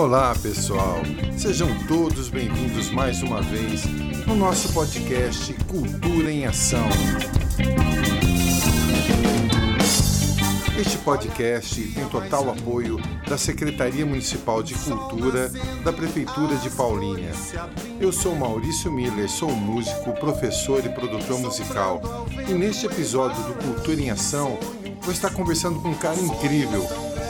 Olá, pessoal. Sejam todos bem-vindos mais uma vez no nosso podcast Cultura em Ação. Este podcast tem total apoio da Secretaria Municipal de Cultura da Prefeitura de Paulínia. Eu sou Maurício Miller, sou músico, professor e produtor musical. E neste episódio do Cultura em Ação, vou estar conversando com um cara incrível,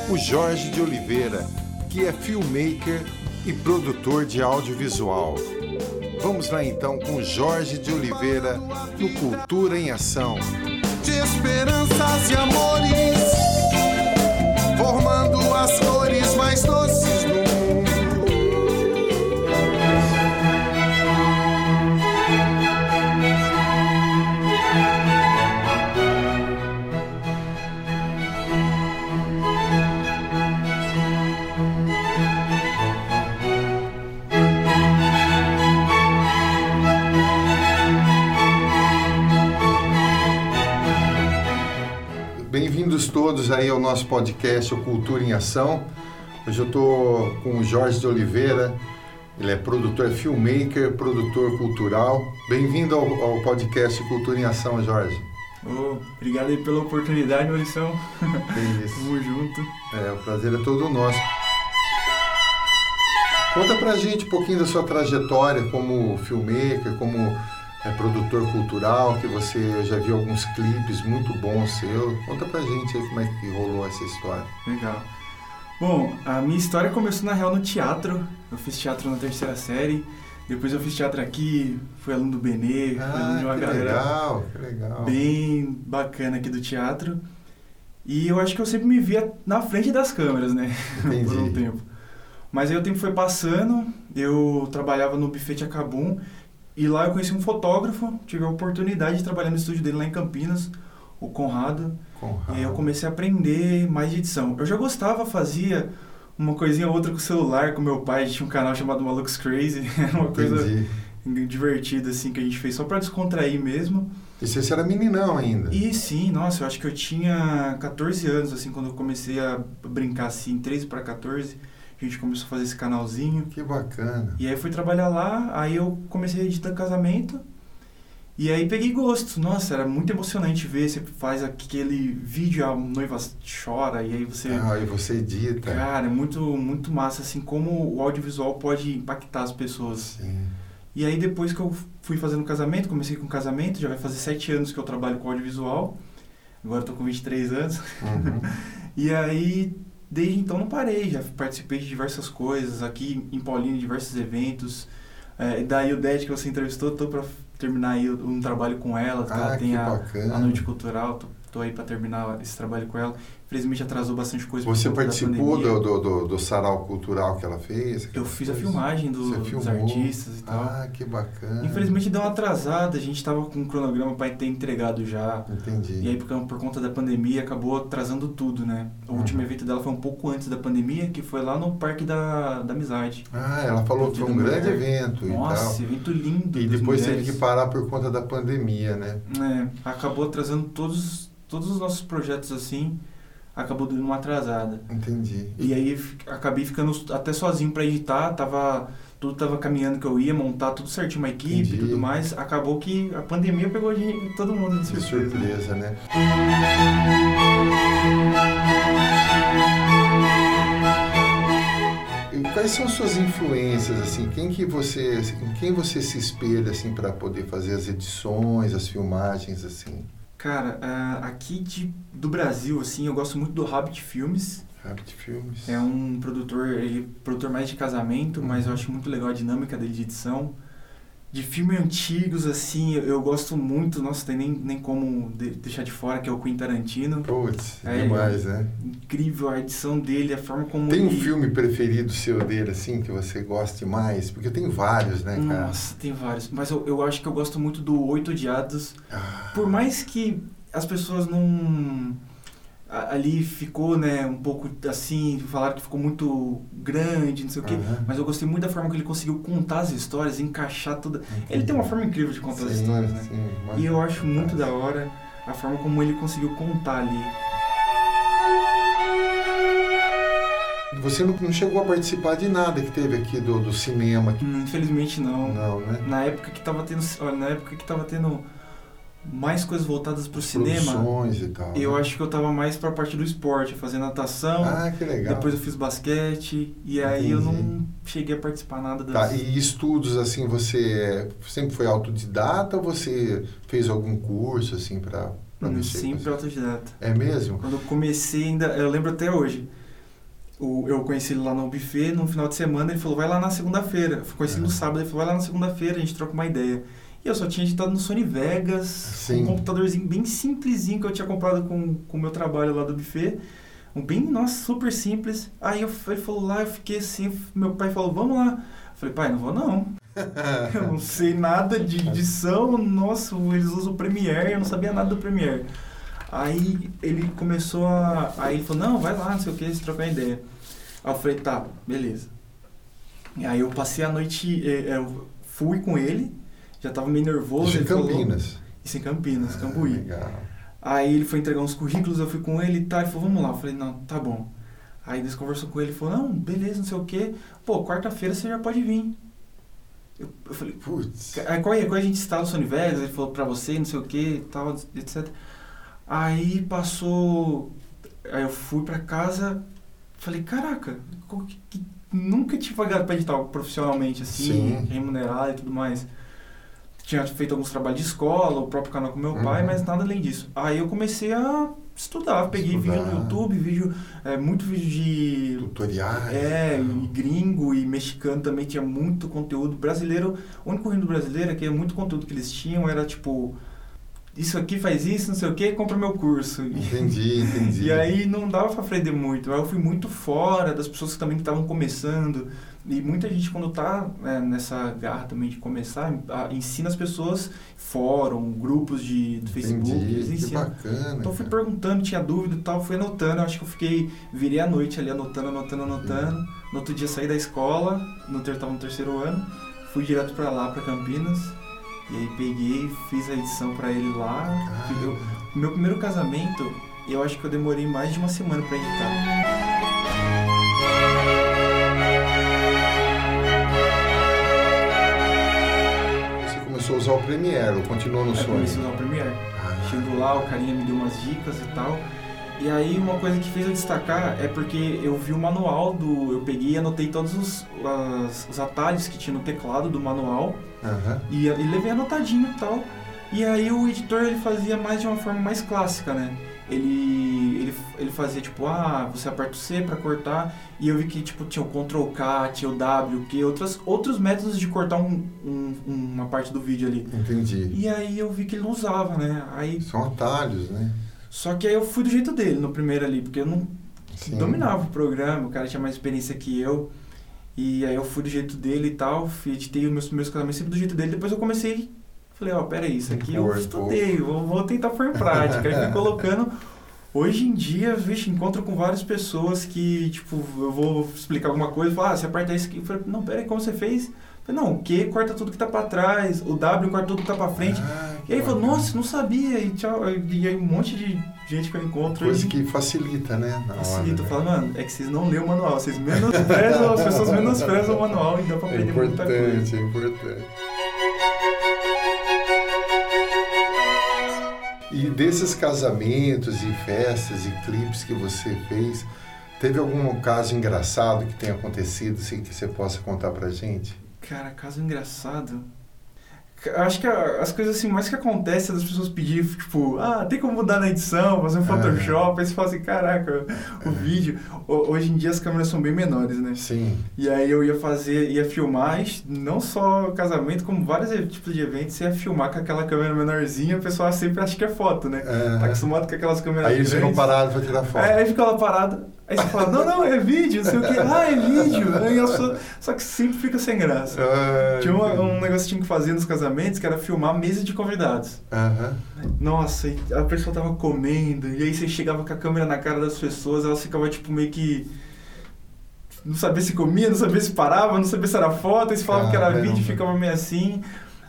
o Jorge de Oliveira, que é filmmaker e produtor de audiovisual. Vamos lá então com Jorge de Oliveira no Cultura em Ação. De esperanças e amores, formando as cores mais doces aí ao nosso podcast o Cultura em Ação. Hoje eu estou com o Jorge de Oliveira, ele é produtor, é filmmaker, produtor cultural. Bem-vindo ao, ao podcast Cultura em Ação, Jorge. Ô, obrigado aí pela oportunidade, Maurição. É isso. Tamo junto. É, o prazer é todo nosso. Conta pra gente um pouquinho da sua trajetória como filmmaker, como é, produtor cultural, que você já viu alguns clipes muito bons seus. Conta pra gente aí como é que rolou essa história. Legal. Bom, a minha história começou na real no teatro. Eu fiz teatro na terceira série. Depois eu fiz teatro aqui, fui aluno do Benê, fui aluno de uma Ah, que galera legal, que legal. bem bacana aqui do teatro. E eu acho que eu sempre me via na frente das câmeras, né? Entendi. Por um tempo. Mas aí o tempo foi passando, eu trabalhava no Buffet Acabum e lá eu conheci um fotógrafo, tive a oportunidade de trabalhar no estúdio dele lá em Campinas, o Conrado. Conrado. E aí eu comecei a aprender mais de edição. Eu já gostava, fazia uma coisinha ou outra com o celular, com meu pai, tinha um canal chamado Malucos Crazy, era uma coisa Entendi. divertida assim que a gente fez só pra descontrair mesmo. E você era meninão ainda. E sim, nossa, eu acho que eu tinha 14 anos assim quando eu comecei a brincar assim, 13 para 14, a gente começou a fazer esse canalzinho. Que bacana. E aí fui trabalhar lá, aí eu comecei a editar casamento. E aí peguei gosto. Nossa, era muito emocionante ver, você faz aquele vídeo, a noiva chora, e aí você. Ah, e você edita. Cara, é muito, muito massa, assim, como o audiovisual pode impactar as pessoas. Sim. E aí depois que eu fui fazendo casamento, comecei com casamento, já vai fazer sete anos que eu trabalho com audiovisual. Agora eu tô com 23 anos. Uhum. E aí, desde então não parei, já participei de diversas coisas, aqui em Paulínia, diversos eventos. É, daí o Ded que você entrevistou, tô pra terminar aí um trabalho com ela, que Ah, ela tem a, bacana. a Noite Cultural, tô, tô aí pra terminar esse trabalho com ela. Infelizmente atrasou bastante coisa Você participou do, do, do, do sarau cultural que ela fez? Eu fiz a Coisa? filmagem do- Você dos artistas e tal. Ah, que bacana. Infelizmente deu uma atrasada, a gente tava com um cronograma para ter entregado já. Entendi. E aí, por, por conta da pandemia, acabou atrasando tudo, né? O Uhum. último evento dela foi um pouco antes da pandemia, que foi lá no Parque da, da Amizade. Ah, ela falou que foi um grande Mulher. evento Nossa, e tal. evento lindo. E depois teve mulheres. que parar por conta da pandemia, né? É, acabou atrasando todos, todos os nossos projetos assim, acabou dando uma atrasada. Entendi. E aí acabei ficando até sozinho para editar, tava tudo tava caminhando que eu ia montar tudo certinho uma equipe e Entendi. tudo mais. Acabou que a pandemia pegou gente, todo mundo de Que surpresa. surpresa, né? E quais são suas influências assim? Quem que você, em quem você se espelha assim para poder fazer as edições, as filmagens assim? Cara, ah, aqui de, do Brasil, assim, eu gosto muito do Hobbit Filmes. Rabbit Filmes. É um produtor, ele é produtor mais de casamento, mas eu Uhum. acho muito legal a dinâmica dele de edição. De filmes antigos, assim, eu, eu gosto muito, nossa, tem nem, nem como de- deixar de fora, que é o Quentin Tarantino. Putz, É, demais, né? Incrível a edição dele, a forma como Tem um ele... filme preferido seu dele assim que você goste mais? Porque eu tenho vários, né, cara? Nossa, tem vários. Mas eu, eu acho que eu gosto muito do Oito Odiados. Ah, Por mais que as pessoas não... Ali ficou, né, um pouco assim, falaram que ficou muito grande, não sei o quê. aham. Mas eu gostei muito da forma que ele conseguiu contar as histórias, encaixar toda. Ele tem uma forma incrível de contar as Sim, histórias, né? sim, E eu acho muito da hora a forma como ele conseguiu contar ali. você não, não chegou a participar de nada que teve aqui do, do cinema. Hum, Infelizmente não. Não, né? Na época que tava tendo. Olha, na época que tava tendo mais coisas voltadas pro cinema, Produções e tal. eu né? acho que eu tava mais pra parte do esporte, fazer natação. Ah, que legal. Depois eu fiz basquete e aí eu Entendi. não cheguei a participar nada das. Tá, e estudos, assim, você sempre foi autodidata ou você fez algum curso, assim, pra Hum, mexer sempre autodidata. É mesmo? Quando eu comecei ainda, eu lembro até hoje. O, eu conheci ele lá no buffet, no final de semana, ele falou, vai lá na segunda-feira. Eu conheci ele no sábado, ele falou, vai lá na segunda-feira, a gente troca uma ideia. E eu só tinha editado no Sony Vegas, Sim. um computadorzinho bem simplesinho que eu tinha comprado com o meu trabalho lá do buffet. Um bem, nossa, super simples. Aí eu, ele falou lá, eu fiquei assim, meu pai falou, vamos lá. Eu falei, pai, não vou não. Eu não sei nada de edição, nossa, eles usam o Premiere, eu não sabia nada do Premiere. Aí ele começou a. Aí ele falou, não, vai lá, não sei o que, se trocar ideia. Aí eu falei, tá, beleza. E aí eu passei a noite, eh, eh, eu fui com ele, já tava meio nervoso. Isso em ele falou- Campinas. Isso em Campinas, Ah, Cambuí. legal. Aí ele foi entregar uns currículos, eu fui com ele e tal, ele falou, vamos lá. Eu falei, não, tá bom. Aí eles conversou com ele, ele falou, não, beleza, não sei o quê. Pô, quarta-feira você já pode vir. Eu, eu falei, Putz. Aí qual, qual a gente está no Sony Vegas, ele falou pra você, não sei o que, tal, etc. Aí passou. Aí eu fui pra casa, falei, caraca, que- que- nunca tinha pagado pra editar profissionalmente, assim, Sim. remunerado e tudo mais. Tinha feito alguns trabalhos de escola, o próprio canal com meu pai, Uhum. mas nada além disso. Aí eu comecei a estudar, peguei Estudar. vídeo no YouTube, vídeo, é, muito vídeo de Tutoriais. é, e e gringo e mexicano também tinha muito conteúdo. Brasileiro, o único ruim do brasileiro é que muito conteúdo que eles tinham era tipo, isso aqui faz isso, não sei o que, compra meu curso. Entendi, entendi. E aí não dava pra aprender muito. Eu fui muito fora das pessoas que também estavam começando. E muita gente, quando tá né, nessa garra também de começar, ensina as pessoas fórum, grupos de, do Facebook, eles Entendi, que ensinam. bacana. Então eu fui perguntando, tinha dúvida e tal, fui anotando. Eu acho que eu fiquei, virei a noite ali anotando, anotando, anotando. No outro dia saí da escola, no ter, tava no terceiro ano, fui direto pra lá, pra Campinas. E aí peguei, fiz a edição pra ele lá. Caramba. Eu- meu primeiro casamento, eu acho que eu demorei mais de uma semana pra editar. Você começou a usar o Premiere, ou continuou no Aí Sony? comecei a usar o Premiere. Ah, Chegou lá, o carinha me deu umas dicas e tal. E aí uma coisa que fez eu destacar é porque eu vi o manual do. Eu peguei e anotei todos os, as- os atalhos que tinha no teclado do manual aham. e, e levei anotadinho e tal. E aí o editor ele fazia mais de uma forma mais clássica, né? Ele, ele, ele fazia tipo, ah, você aperta o C pra cortar. E eu vi que tipo, tinha o Ctrl K, tinha o W, que outras, outros métodos de cortar um, um- uma parte do vídeo ali. Entendi. E aí eu vi que ele não usava, né? Aí São atalhos, né? Só que aí eu fui do jeito dele no primeiro ali, porque eu não Sim. dominava o programa, o cara tinha mais experiência que eu. E aí eu fui do jeito dele e tal, fui- editei os meus primeiros casamentos sempre do jeito dele, depois eu comecei, falei, ó, peraí, isso aqui eu estudei, vou, vou tentar pôr em prática. aí fui colocando. Hoje em dia, vixe, encontro com várias pessoas que, tipo, eu vou explicar alguma coisa, falar, ah, você aperta isso aqui. Eu falei, não, peraí, como você fez? Eu falei, não, o Q corta tudo que tá pra trás, o W corta tudo que tá pra frente. Ah, E aí ele falou, nossa, não sabia, e tchau. E aí um monte de gente que eu encontro Coisa aí que facilita, né? Na facilita. hora, Fala, né? mano, é que vocês não lêem o manual, vocês menosprezam, as pessoas menosprezam o manual e dá pra É aprender muita coisa. importante, é importante. E desses casamentos e festas e clipes que você fez, teve algum caso engraçado que tenha acontecido assim, que você possa contar pra gente? Cara, caso engraçado. Acho que as coisas assim, mais que acontecem é das pessoas pedirem, tipo, ah, tem como mudar na edição, fazer um Photoshop, aí você fala assim, caraca, o vídeo. Ho- Hoje em dia as câmeras são bem menores, né? Sim. E aí eu ia fazer, ia filmar, não só casamento, como vários tipos de eventos, você ia filmar com aquela câmera menorzinha, o pessoal sempre acha que é foto, né? Tá acostumado com aquelas câmeras Aí eles ficam parados pra tirar foto. Aí, aí fica lá parado. Aí você fala, não, não, é vídeo, não sei o quê. Ah, é vídeo. Aí eu só, só que sempre fica sem graça. Ah, Tinha uma- um negócio que tinha que fazer nos casamentos, que era filmar mesa de convidados. Aham. Nossa, e a pessoa tava comendo, e aí você chegava com a câmera na cara das pessoas, elas ficavam tipo meio que. Não sabia se comia, não sabia se parava, não sabia se era foto, aí você falava que era vídeo, ficava meio assim.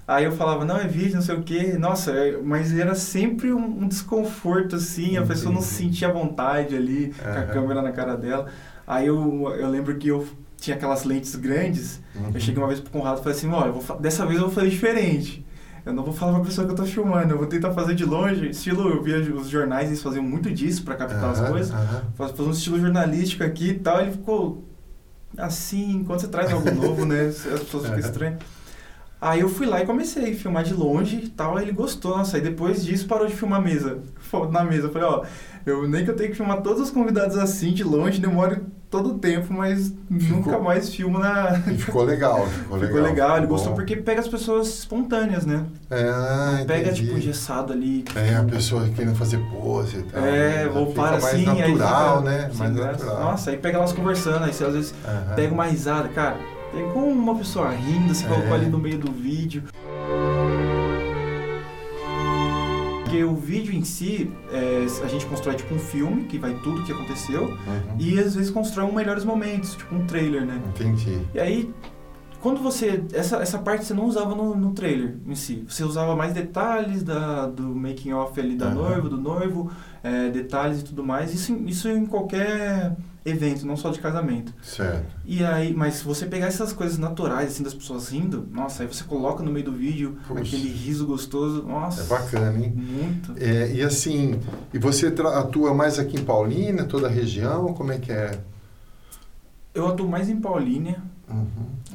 Aí eu falava, não, é vídeo, não sei o quê. Nossa, é- mas era sempre um, um desconforto, assim, a pessoa não se Entendi. sentia vontade ali, com a câmera na cara dela. Aí eu, eu lembro que eu tinha aquelas lentes grandes. Uhum. Eu cheguei uma vez pro Conrado e falei assim, olha, dessa vez eu vou fazer diferente. Eu não vou falar pra pessoa que eu tô filmando, eu vou tentar fazer de longe. Estilo, eu via os jornais, eles faziam muito disso pra captar as Aham, coisas. Faz- Fazer um estilo jornalístico aqui e tal. Ele ficou assim, quando você traz algo novo, né? As pessoas ficam estranhas. Aí eu fui lá e comecei a filmar de longe e tal, aí ele gostou, nossa, aí depois disso parou de filmar a mesa, na mesa. Eu falei, ó, eu nem que eu tenho que filmar todos os convidados assim, de longe, demora todo o tempo, mas nunca mais filmo na... Ficou legal, ficou legal. Ficou legal, ele Bom. gostou porque pega as pessoas espontâneas, né? É, Não pega, entendi. tipo, engessado ali. É, a pessoa querendo fazer pose e tal. É, né? ou Fica para assim, aí natural, fica né? sem mais graça. natural. Nossa, aí pega elas conversando, aí você às vezes Aham. pega uma risada, cara. Pegou uma pessoa rindo, se É. colocou ali no meio do vídeo. Porque o vídeo em si, é, a gente constrói tipo um filme, que vai tudo que aconteceu, Uhum. e às vezes constrói um melhores momentos, tipo um trailer, né? Entendi. E aí, quando você. Essa, essa parte você não usava no, no trailer em si. Você usava mais detalhes da, do making off ali da Aham. noiva, do noivo, é, detalhes e tudo mais. Isso, isso em qualquer evento, não só de casamento. Certo. E aí, mas se você pegar essas coisas naturais, assim, das pessoas rindo, nossa, aí você coloca no meio do vídeo Puxa. aquele riso gostoso, nossa. É bacana, hein? Muito. É, e assim, e você atua mais aqui em Paulínia, toda a região? Como é que é? Eu atuo mais em Paulínia, Uhum.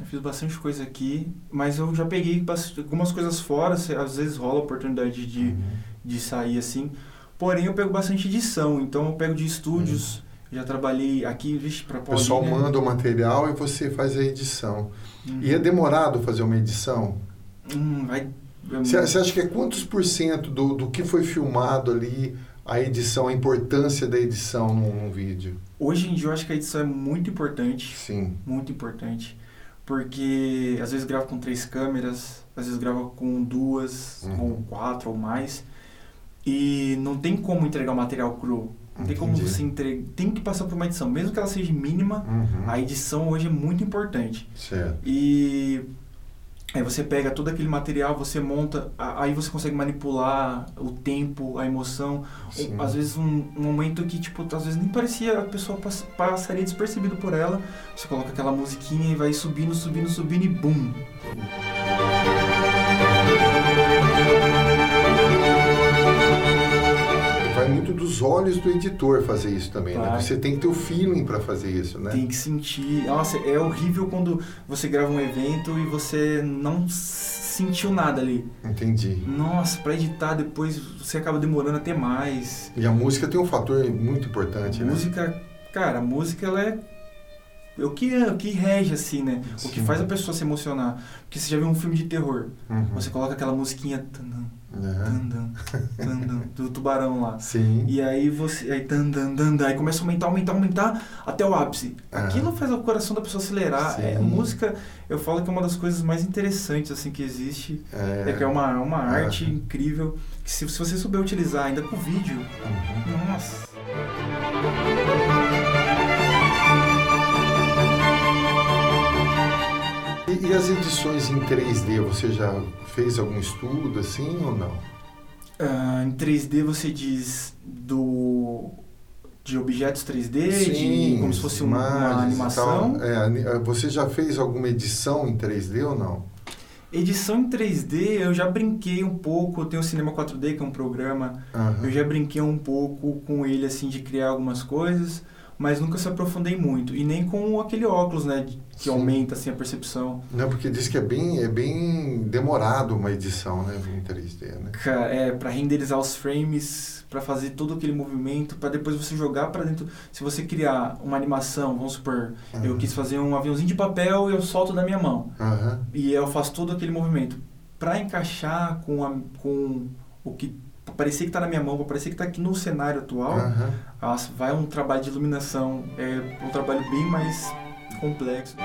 Eu fiz bastante coisa aqui, mas eu já peguei algumas coisas fora, às vezes rola a oportunidade de, Uhum. de sair assim. Porém, eu pego bastante edição, então eu pego de estúdios. Já trabalhei aqui, vixe, pra O pessoal Paulínia. manda o material e você faz a edição. Hum, E é demorado fazer uma edição? hum, vai, é Você acha que é quantos por cento do, do que foi filmado ali, a edição, a importância da edição num, num vídeo? Hoje em dia eu acho que a edição é muito importante. Sim. Muito importante. Porque às vezes grava com três câmeras, às vezes grava com duas, Uhum. ou quatro ou mais. E não tem como entregar o material cru. Não tem como você entregar. Tem que passar por uma edição. Mesmo que ela seja mínima, Uhum. a edição hoje é muito importante. Certo. E aí você pega todo aquele material, você monta, aí você consegue manipular o tempo, a emoção. Sim. Às vezes um, um momento que, tipo, às vezes nem parecia, a pessoa pass- passaria despercebido por ela. Você coloca aquela musiquinha e vai subindo, subindo, subindo e bum! Dos olhos do editor fazer isso também, né? Vai. Você tem que ter o feeling para fazer isso, né? Tem que sentir. Nossa, é horrível quando você grava um evento e você não sentiu nada ali. Entendi. Nossa, pra editar depois você acaba demorando até mais. E a música tem um fator muito importante, né? música, cara, a música ela é o que, o que rege, assim, né? O que Sim. faz a pessoa se emocionar. Porque você já viu um filme de terror, Uhum. você coloca aquela musiquinha Tandam, do tubarão lá. Sim. E aí você. Aí, tandam, tandam, aí começa a aumentar, aumentar, aumentar até o ápice. Aquilo faz o coração da pessoa acelerar. É, música, eu falo que é uma das coisas mais interessantes assim que existe. É, que é uma, uma Aham. arte incrível. Que se, se você souber utilizar ainda com vídeo, Uhum. nossa. E, as edições em 3D, você já fez algum estudo assim ou não? Ah, em 3D você diz do de objetos 3D, de, como se fosse uma, uma animação. É, eh, você já fez alguma edição em 3D ou não? Edição em 3D eu já brinquei um pouco, eu tenho o Cinema 4D que é um programa, Aham. eu já brinquei um pouco com ele assim de criar algumas coisas, mas nunca se aprofundei muito e nem com aquele óculos, né, que Sim. aumenta assim a percepção. Não, porque diz que é bem, é bem demorado uma edição né, em 3D, né? É, para renderizar os frames, para fazer todo aquele movimento, para depois você jogar para dentro. Se você criar uma animação, vamos supor, eu Aham. quis fazer um aviãozinho de papel e eu solto da minha mão. Aham. E eu faço todo aquele movimento. Para encaixar com, a, com o que pra parecer que está na minha mão, para parecer que está aqui no cenário atual, Aham. Nossa, vai um trabalho de iluminação, é um trabalho bem mais complexo.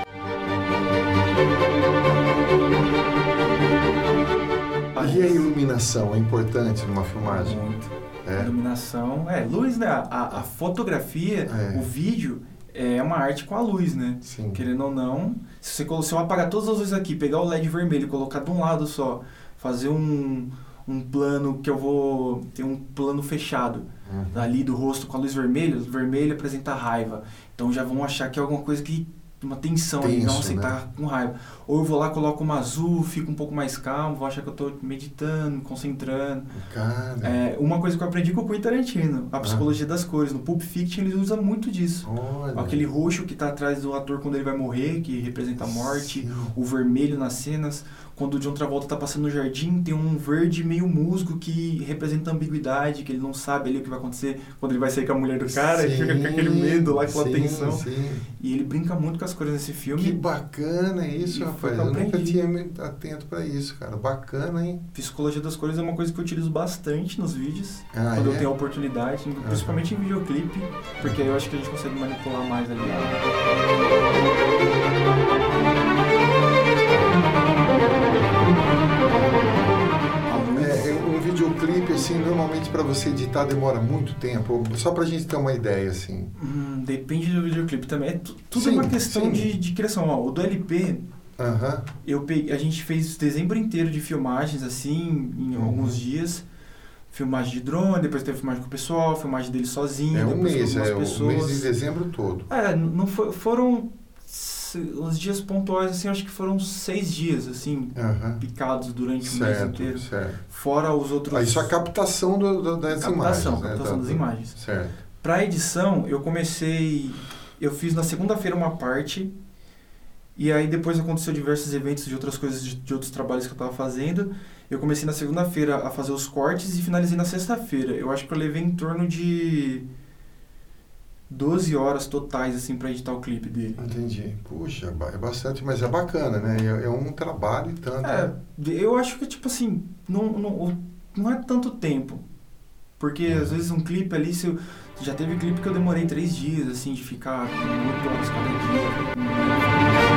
E a iluminação é importante numa filmagem? Muito. É? Iluminação, é, luz, né? A, a fotografia, É. o vídeo é uma arte com a luz, né? Sim. Querendo ou não, se você se eu apagar todas as luzes aqui, pegar o LED vermelho e colocar de um lado só, fazer um, um plano que eu vou ter um plano fechado Uhum. ali do rosto com a luz vermelha, luz vermelha apresenta raiva. Então já vão achar que é alguma coisa que uma tensão ali, Tenso, nossa, ele né? tá com raiva. Ou eu vou lá, coloco uma azul, fico um pouco mais calmo, vou achar que eu tô meditando, me concentrando. Cara, É, uma coisa que eu aprendi com o Quentin Tarantino, a Ah. psicologia das cores. No Pulp Fiction ele usa muito disso. olha. Aquele roxo que tá atrás do ator quando ele vai morrer, que representa a morte. Sim. O vermelho nas cenas. Quando o John Travolta tá passando no jardim, tem um verde meio musgo que representa a ambiguidade, que ele não sabe ali o que vai acontecer quando ele vai sair com a mulher do cara, ele fica com aquele medo lá, aquela sim, tensão. Sim. E ele brinca muito com as cores nesse filme. Que bacana isso, E rapaz. eu nunca tinha me atento pra isso, cara. Bacana, hein? Psicologia das cores é uma coisa que eu utilizo bastante nos vídeos, Ah, quando é? eu tenho a oportunidade, principalmente em videoclipe, porque aí eu acho que a gente consegue manipular mais ali. A um videoclipe, assim, normalmente pra você editar demora muito tempo. Só pra gente ter uma ideia, assim. Hum, depende do videoclipe também. É tu- tudo é Sim, uma questão de, de criação. Ó, o do LP, Aham. eu peguei, a gente fez dezembro inteiro de filmagens, assim, em Uhum. alguns dias. Filmagem de drone, depois teve filmagem com o pessoal, filmagem dele sozinho, É um depois mês, é algumas o mês pessoas. de dezembro todo. É, não foi, foram s- os dias pontuais, assim, acho que foram seis dias, assim, Aham. picados durante o mês Certo, inteiro. certo. Fora os outros... Aí só a captação do, do- das Captação, imagens, né? captação Da- das imagens. Certo. Pra edição, eu comecei. Eu fiz na segunda-feira uma parte. E aí depois aconteceu diversos eventos de outras coisas, de, de outros trabalhos que eu tava fazendo. Eu comecei na segunda-feira a fazer os cortes e finalizei na sexta-feira. Eu acho que eu levei em torno de 12 horas totais, assim, pra editar o clipe dele. Entendi. Puxa, é bastante, mas é bacana, né? É, é um trabalho e tanto. É, né? eu acho que, tipo assim, não, não, não é tanto tempo. Porque Uhum. às vezes um clipe ali, se eu, já teve clipe que eu demorei três dias, assim, de ficar com 8 horas cada dia.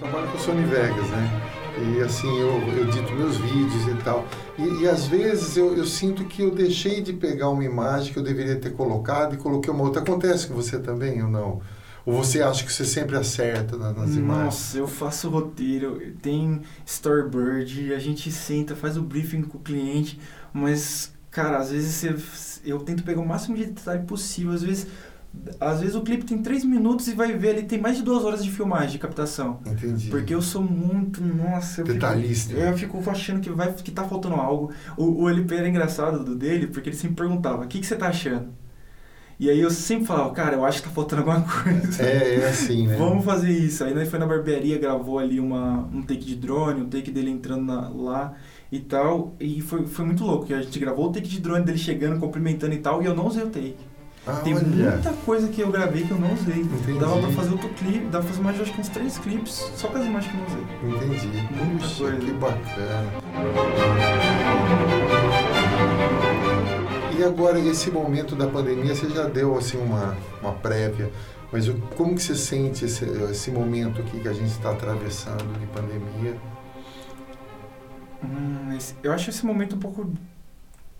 trabalho com Sony Vegas, né? E assim, eu, eu edito meus vídeos e tal. E, e às vezes eu, eu sinto que eu deixei de pegar uma imagem que eu deveria ter colocado e coloquei uma outra. Acontece com você também ou não? Ou você acha que você sempre acerta na- nas imagens? Nossa, eu faço roteiro, tem storyboard, a gente senta, faz o briefing com o cliente, mas, cara, às vezes você, eu tento pegar o máximo de detalhe possível, às vezes... Às vezes o clipe tem três minutos e vai ver ali, tem mais de duas horas de filmagem, de captação. Entendi. Porque eu sou muito, nossa, eu Detalhista. Fico, eu fico achando que vai que tá faltando algo. O, o LP era engraçado do dele, porque ele sempre perguntava: "O que que você tá achando?" E aí eu sempre falava: "Cara, eu acho que tá faltando alguma coisa." É, é assim, né? Vamos fazer isso. Aí nós foi na barbearia, gravou ali uma, um take de drone, um take dele entrando na- lá e tal. E foi, foi muito louco, que a gente gravou o take de drone dele chegando, cumprimentando e tal, e eu não usei o take. Ah, Tem olha. muita coisa que eu gravei que eu não usei. Entendi. Dava pra fazer outro clipe, dava pra fazer mais, acho que uns três clipes, só com as imagens que eu não usei. Entendi. Muita Puxa, coisa. que bacana. E agora, esse momento da pandemia, você já deu assim uma, uma prévia, mas o- como que você sente esse, esse momento aqui que a gente está atravessando de pandemia? Hum, esse- eu acho esse momento um pouco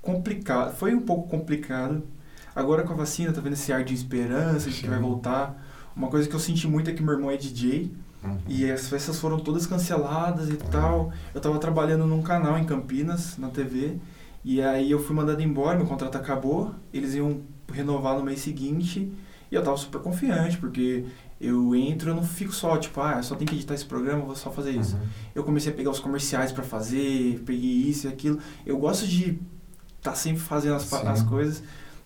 complicado. Foi um pouco complicado. Agora com a vacina, tá vendo esse ar de esperança de que vai voltar. Uma coisa que eu senti muito é que meu irmão é DJ Uhum. e as festas foram todas canceladas e tal. Eu tava trabalhando num canal em Campinas, na TV, e aí eu fui mandado embora, meu contrato acabou, eles iam renovar no mês seguinte, e eu tava super confiante, porque eu entro, eu não fico só, tipo, ah, só tenho que editar esse programa, vou só fazer isso. Uhum. Eu comecei a pegar os comerciais pra fazer, peguei isso e aquilo. Eu gosto de estar sempre fazendo as, as coisas.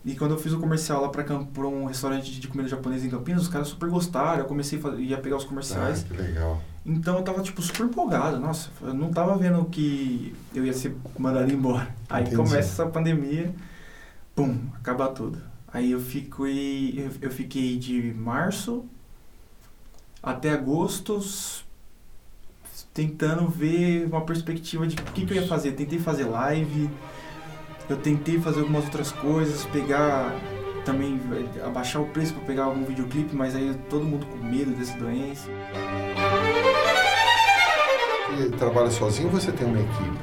E quando eu fiz o comercial lá pra um restaurante de comida japonesa em Campinas, os caras super gostaram. Eu comecei a, fazer, ia pegar os comerciais. Ah, que legal. Então eu tava, tipo, super empolgado. Nossa, eu não tava vendo que eu ia ser mandado embora. Aí Entendi. começa essa pandemia, pum, acaba tudo. Aí eu fiquei, eu, eu fiquei de março até agosto tentando ver uma perspectiva de o que, que eu ia fazer. Tentei fazer live, eu tentei fazer algumas outras coisas, pegar também eh, abaixar o preço para pegar algum videoclipe, mas aí todo mundo com medo dessa doença. E trabalha sozinho ou você tem uma equipe?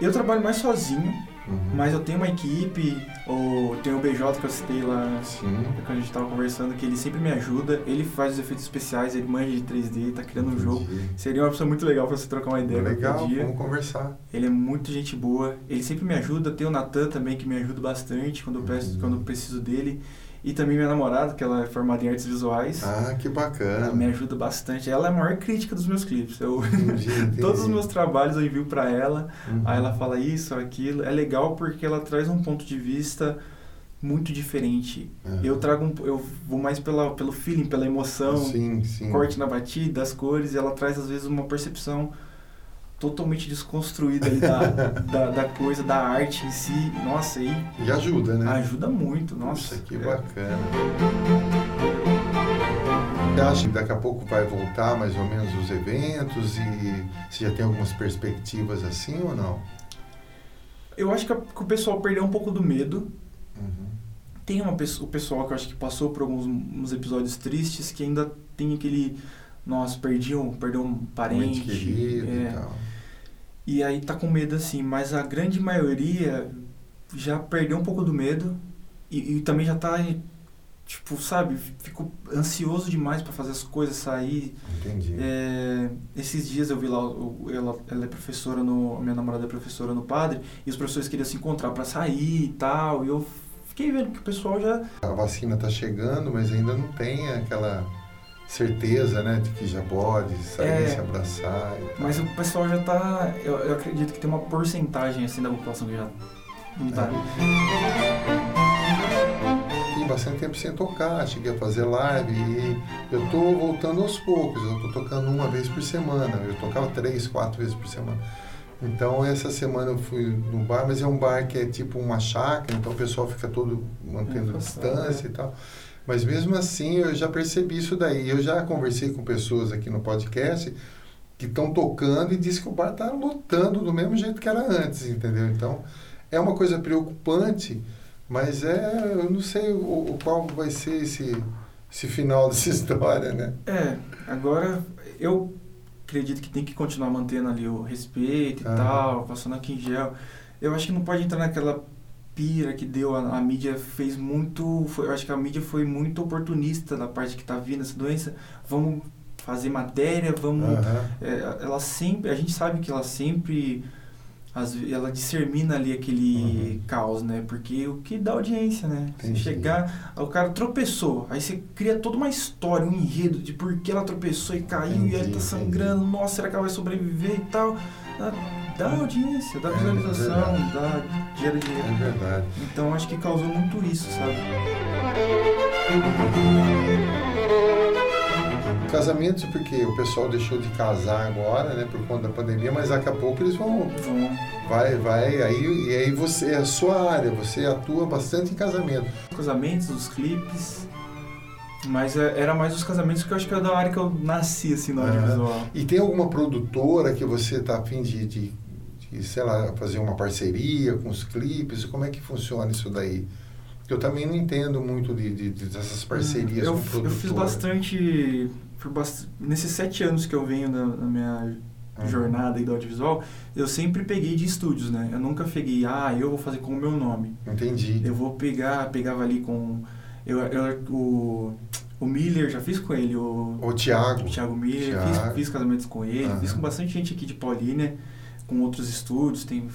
Eu trabalho mais sozinho, Uhum. Mas eu tenho uma equipe, ou tem o BJ que eu citei lá Sim. quando a gente tava conversando, que ele sempre me ajuda. Ele faz os efeitos especiais, ele manja de 3D, tá criando um jogo. Seria uma pessoa muito legal pra você trocar uma ideia Legal, dia. vamos conversar. Ele é muito gente boa. Ele sempre me ajuda. Tem o Natan também que me ajuda bastante quando eu, peço, uhum. quando eu preciso dele. E também minha namorada, que ela é formada em artes visuais. Ah, que bacana. Ela me ajuda bastante. Ela é a maior crítica dos meus clipes. Eu, entendi, entendi. Todos os meus trabalhos eu envio para ela. Uhum. Aí ela fala isso, aquilo. É legal porque ela traz um ponto de vista muito diferente. Uhum. Eu trago um, eu vou mais pela, pelo feeling, pela emoção, sim, sim. corte na batida, as cores, e ela traz às vezes uma percepção totalmente desconstruída da, da, da, coisa, da arte em si. Nossa, aí. E ajuda, né? Ajuda muito, nossa. que é. bacana. Você acha que daqui a pouco vai voltar mais ou menos os eventos e você já tem algumas perspectivas assim ou não? Eu acho que, a, que o pessoal perdeu um pouco do medo. Uhum. Tem uma, o pessoal que eu acho que passou por alguns episódios tristes que ainda tem aquele nossa, perdi um, perdeu um parente. querido é, e tal. E aí tá com medo assim, mas a grande maioria já perdeu um pouco do medo e, e também já tá, tipo, sabe, fico ansioso demais para fazer as coisas sair. Entendi. É, esses dias eu vi lá, ela, ela é professora no, minha namorada é professora no Padre, e os professores queriam se encontrar para sair e tal, e eu fiquei vendo que o pessoal já... A vacina tá chegando, mas ainda não tem aquela certeza, né, de que já pode sair, é, se abraçar. Mas o pessoal já tá, eu, eu, acredito que tem uma porcentagem assim da população que já não tá. É. Tem bastante tempo sem tocar, cheguei a fazer live e eu tô voltando aos poucos, eu tô tocando uma vez por semana, eu tocava três, quatro vezes por semana. Então essa semana eu fui no bar, mas é um bar que é tipo uma chácara, então o pessoal fica todo mantendo é, distância é. e tal. Mas mesmo assim eu já percebi isso daí. Eu já conversei com pessoas aqui no podcast que estão tocando e diz que o bar está lotando do mesmo jeito que era antes, entendeu? Então é uma coisa preocupante, mas é eu não sei o, o qual vai ser esse esse final dessa história, né? É, agora eu acredito que tem que continuar mantendo ali o respeito e ah. tal, passando aqui em gel. Eu acho que não pode entrar naquela pira que deu, a, a mídia fez muito, foi, eu acho que a mídia foi muito oportunista na parte que está vindo essa doença. Vamos fazer matéria, vamos. Uhum. É, ela sempre, a gente sabe que ela sempre, as, ela dissemina ali aquele uhum. caos, né? Porque o que dá audiência, né? Você chegar, o cara tropeçou, aí você cria toda uma história, um enredo de por que ela tropeçou e caiu entendi, e aí tá sangrando, entendi. nossa, será que ela vai sobreviver e tal dá audiência, dá é visualização, é dá gera dinheiro. É verdade. Então acho que causou muito isso, sabe? Casamentos, porque o pessoal deixou de casar agora, né, por conta da pandemia, mas daqui a pouco eles vão. Vão. Vai, vai, aí, e aí você, é a sua área, você atua bastante em casamento. Casamentos, os clipes, mas é, era mais os casamentos que eu acho que era da área que eu nasci, assim, no audiovisual. E tem alguma produtora que você tá afim de, de e, sei lá, fazer uma parceria com os clipes? Como é que funciona isso daí? Eu também não entendo muito de, de, de dessas parcerias eu, com produtora. Eu fiz bastante... bast... Nesses sete anos que eu venho na, na minha jornada aí do audiovisual, eu sempre peguei de estúdios, né? Eu nunca peguei, ah, eu vou fazer com o meu nome. Entendi. Eu vou pegar, pegava ali com... Eu, eu, o, o Miller, já fiz com ele. O, o Thiago. O Thiago Miller, Thiago. Fiz, fiz casamentos com ele, uhum. fiz com bastante gente aqui de Paulínia com outros estúdios, tem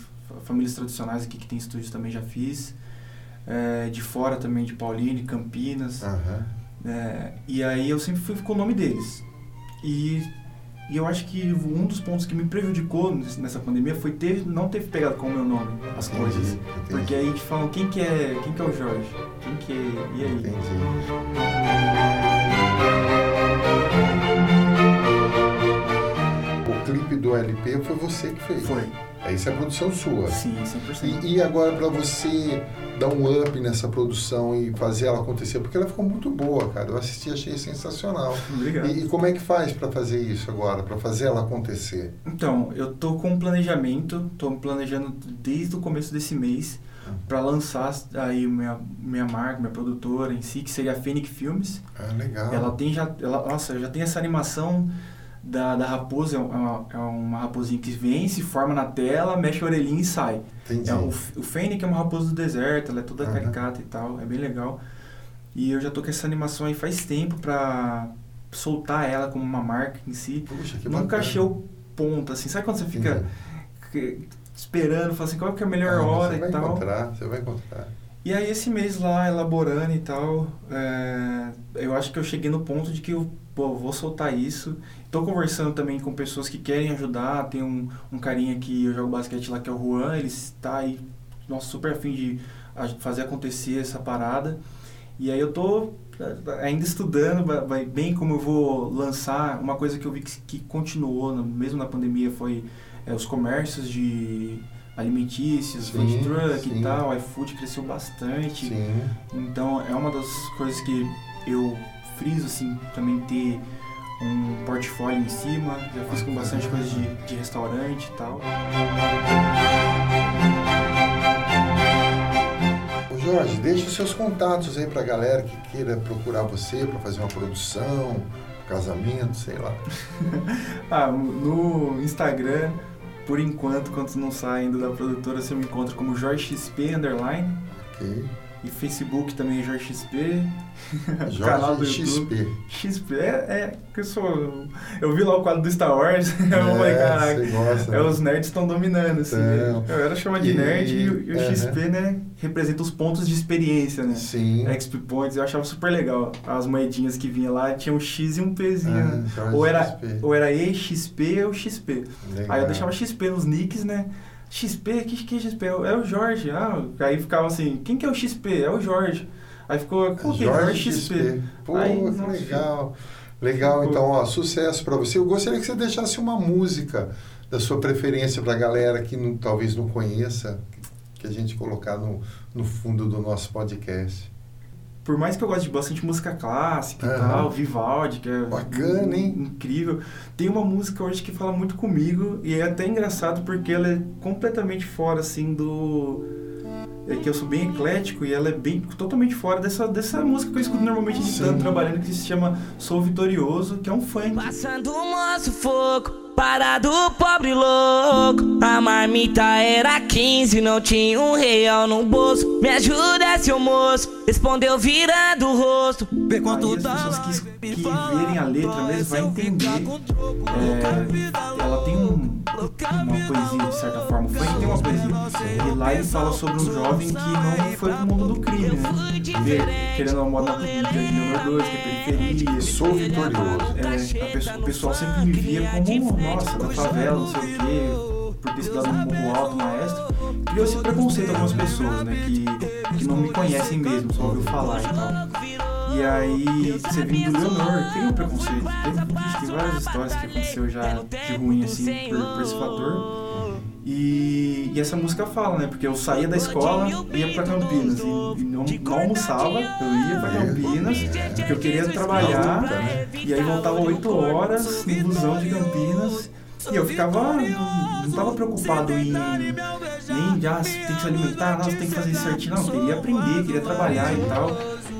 famílias tradicionais aqui que tem estúdios também já fiz. É, de fora também, de Pauline, Campinas. Uhum. É, e aí eu sempre fui com o nome deles. E, e, eu acho que um dos pontos que me prejudicou nessa pandemia foi ter, não ter pegado com o meu nome as entendi, coisas. Entendi. Porque aí a gente fala, quem que é, quem que é o Jorge? Quem que é, e aí? Entendi. clipe do LP foi você que fez. Foi. Isso é produção sua. Sim, 100%. E, e agora para você dar um up nessa produção e fazer ela acontecer, porque ela ficou muito boa, cara. Eu assisti, achei sensacional. Obrigado. E, e como é que faz para fazer isso agora, para fazer ela acontecer? Então, eu tô com um planejamento, tô planejando desde o começo desse mês uhum. para lançar aí minha minha marca, minha produtora em si, que seria a Fênix Filmes. Ah, legal. Ela tem já, ela, nossa, já tem essa animação da, da raposa, é uma, é uma raposinha que vem, se forma na tela, mexe a orelhinha e sai. Entendi. É, o, o Fênix é uma raposa do deserto, ela é toda Aham. caricata e tal, é bem legal. E eu já tô com essa animação aí faz tempo pra soltar ela como uma marca em si. Puxa, que Nunca bacana. achei o ponto, assim. Sabe quando você fica que- esperando, fala assim, qual que é a melhor Ah, hora você e vai tal? encontrar, você vai encontrar. E aí esse mês lá, elaborando e tal, é, eu acho que eu cheguei no ponto de que eu pô, vou soltar isso. Tô conversando também com pessoas que querem ajudar. Tem um, um carinha que eu jogo basquete lá, que é o Juan, ele está aí, nossa, super afim de fazer acontecer essa parada. E aí eu tô é, ainda estudando bem como eu vou lançar. Uma coisa que eu vi que, que continuou, mesmo na pandemia, foi é, os comércios de alimentícios, Sim, food truck sim. e tal. O iFood cresceu bastante. Sim. Então é uma das coisas que eu friso assim, também ter um portfólio em cima. Já fiz com bastante coisa de, de restaurante e tal. Ô Jorge, deixa os seus contatos aí pra galera que queira procurar você pra fazer uma produção, casamento, sei lá. Ah, no Instagram, por enquanto, quando não sai ainda da produtora, você me encontra como Jorge XP Underline. Ok? E Facebook também é Jorge XP. Canal do Jorge YouTube. XP. XP é, é que eu sou. Eu vi lá o quadro do Star Wars. eu falei, É, caraca. gosta. É, os nerds estão dominando, assim. né? Então. Eu era chamado de nerd e, o- e o aham. XP, né, representa os pontos de experiência, né? Sim. XP Points, eu achava super legal. As moedinhas que vinha lá tinha um X e um Pzinho. Ah, né? Jorge ou, era, XP. ou era EXP ou XP. Legal. Aí eu deixava XP nos nicks, né? XP? Que, que é XP? É o- É o Jorge. Ah, aí ficava assim, quem que é o XP? É o Jorge. Aí ficou, pô, que Jorge XP. Pô, Aí, que nossa, legal. Legal, então, ó, sucesso pra você. Eu gostaria que você deixasse uma música da sua preferência pra galera que não- talvez não conheça, que a gente colocar no, no fundo do nosso podcast. Por mais que eu goste de bastante música clássica e Aham. tal, Vivaldi, que é Bacana, hein? incrível. Tem uma música hoje que fala muito comigo e é até engraçado porque ela é completamente fora assim do é que eu sou bem eclético e ela é bem totalmente fora dessa, dessa música que eu escuto normalmente editando, Sim. trabalhando, que se chama Sou Vitorioso, que é um funk. Passando um moço fogo, parado pobre louco. A marmita era 15, não tinha um real no bolso. Me ajuda, seu moço, respondeu virando o rosto. Vê Aí as pessoas que, que verem a letra mesmo vai entender. É, ela tem um, uma poesia, de certa forma. Funk tem uma poesia. E lá ele fala sobre um jovem que não foi pro mundo do crime, querendo uma moda de Leonor 2, que é periferia. Sou vitorioso. É, a pessoa- o pessoal sempre me via como, nossa, da favela, não sei o quê, por ter estudado um pouco alto, maestro. Criou esse preconceito algumas pessoas, né, que, que não me conhecem mesmo, só ouviu falar e tal. E aí, você vindo do Leonor, tem um preconceito. Tem, tem várias histórias que aconteceu já de ruim, assim, por, por esse fator. E, e essa música fala, né? Porque eu saía da escola, ia pra Campinas. E, e não, não almoçava, eu ia pra Campinas, porque eu queria trabalhar, e aí voltava 8 horas no busão de Campinas, e eu ficava, não, não tava preocupado em nem ah, tem que se alimentar, não, você tem que fazer isso certinho, não, eu queria aprender, queria trabalhar e tal.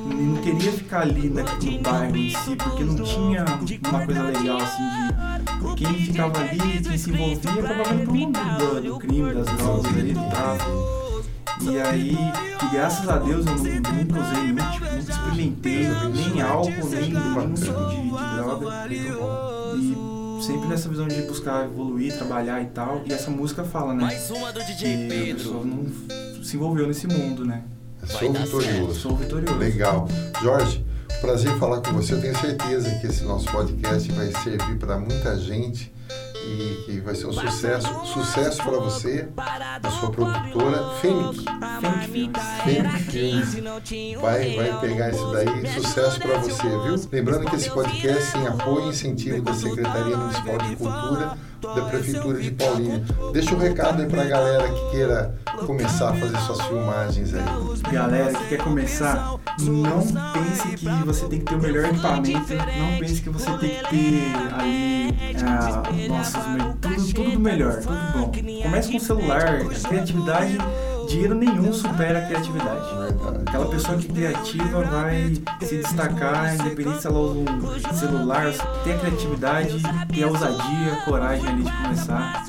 E não queria ficar ali na- no bairro em si, porque não tinha uma coisa legal assim de quem ficava ali, quem se envolvia, acabava indo pro mundo do, crime, das drogas ali, do tráfico. E aí, e graças a Deus eu nu- nunca usei, nunca, tipo, nunca experimentei nem álcool, nem nenhum tipo de, de droga. E sempre nessa visão de buscar evoluir, trabalhar e tal. E essa música fala, né? Mais uma do Que DJ a pessoa não se envolveu nesse mundo, né? Sou vitorioso. Sou vitorioso. Legal. Jorge, prazer falar com você. Eu tenho certeza que esse nosso podcast vai servir para muita gente e que vai ser um sucesso. Sucesso para você, da sua produtora Fênix. Fênix Filmes. Vai, vai pegar isso daí. Sucesso para você, viu? Lembrando que esse podcast tem apoio e incentivo da Secretaria Municipal de Cultura da Prefeitura de Paulínia. Deixa um recado aí para a galera que queira começar a fazer suas filmagens aí. Galera que quer começar, não pense que você tem que ter o melhor equipamento, não pense que você tem que ter ali, ah, nossa, tudo, tudo do melhor, tudo bom. Comece com o celular, a criatividade dinheiro nenhum supera a criatividade. Verdade. Aquela pessoa que é criativa vai se destacar, independente se ela usa um celular, tem a criatividade, tem a ousadia, a coragem ali de começar.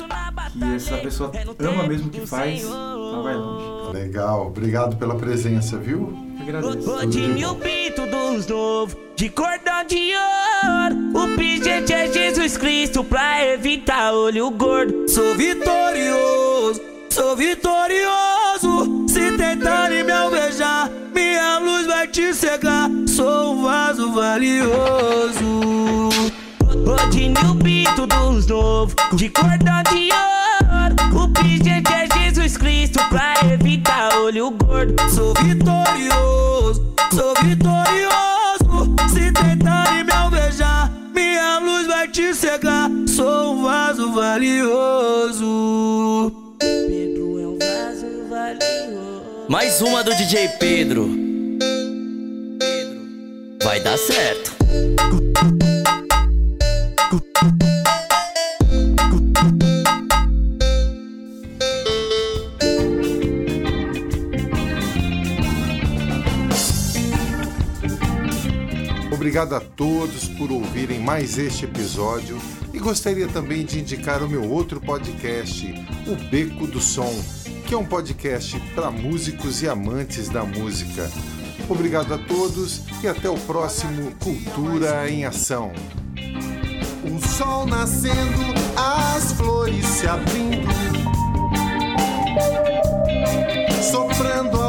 Que essa pessoa ama mesmo o que faz, ela vai longe. Legal, obrigado pela presença, viu? Eu agradeço. Rodinho Pinto dos novos, de cordão de ouro. O pingente é Jesus Cristo pra evitar olho gordo. Sou vitorioso, sou vitorioso. Se tentarem me alvejar, minha luz vai te cegar. Sou um vaso valioso. Rodinho Pinto dos novos, de cordão de ouro. O pingente é Jesus Cristo pra evitar olho gordo. Sou vitorioso, sou vitorioso. Se tentarem me alvejar, minha luz vai te cegar. Sou um vaso valioso. Mais uma do DJ Pedro. Vai dar certo. Obrigado a todos por ouvirem mais este episódio e gostaria também de indicar o meu outro podcast, O Beco do Som, que é um podcast para músicos e amantes da música. Obrigado a todos e até o próximo Cultura em Ação. O sol nascendo, as flores se abrindo, soprando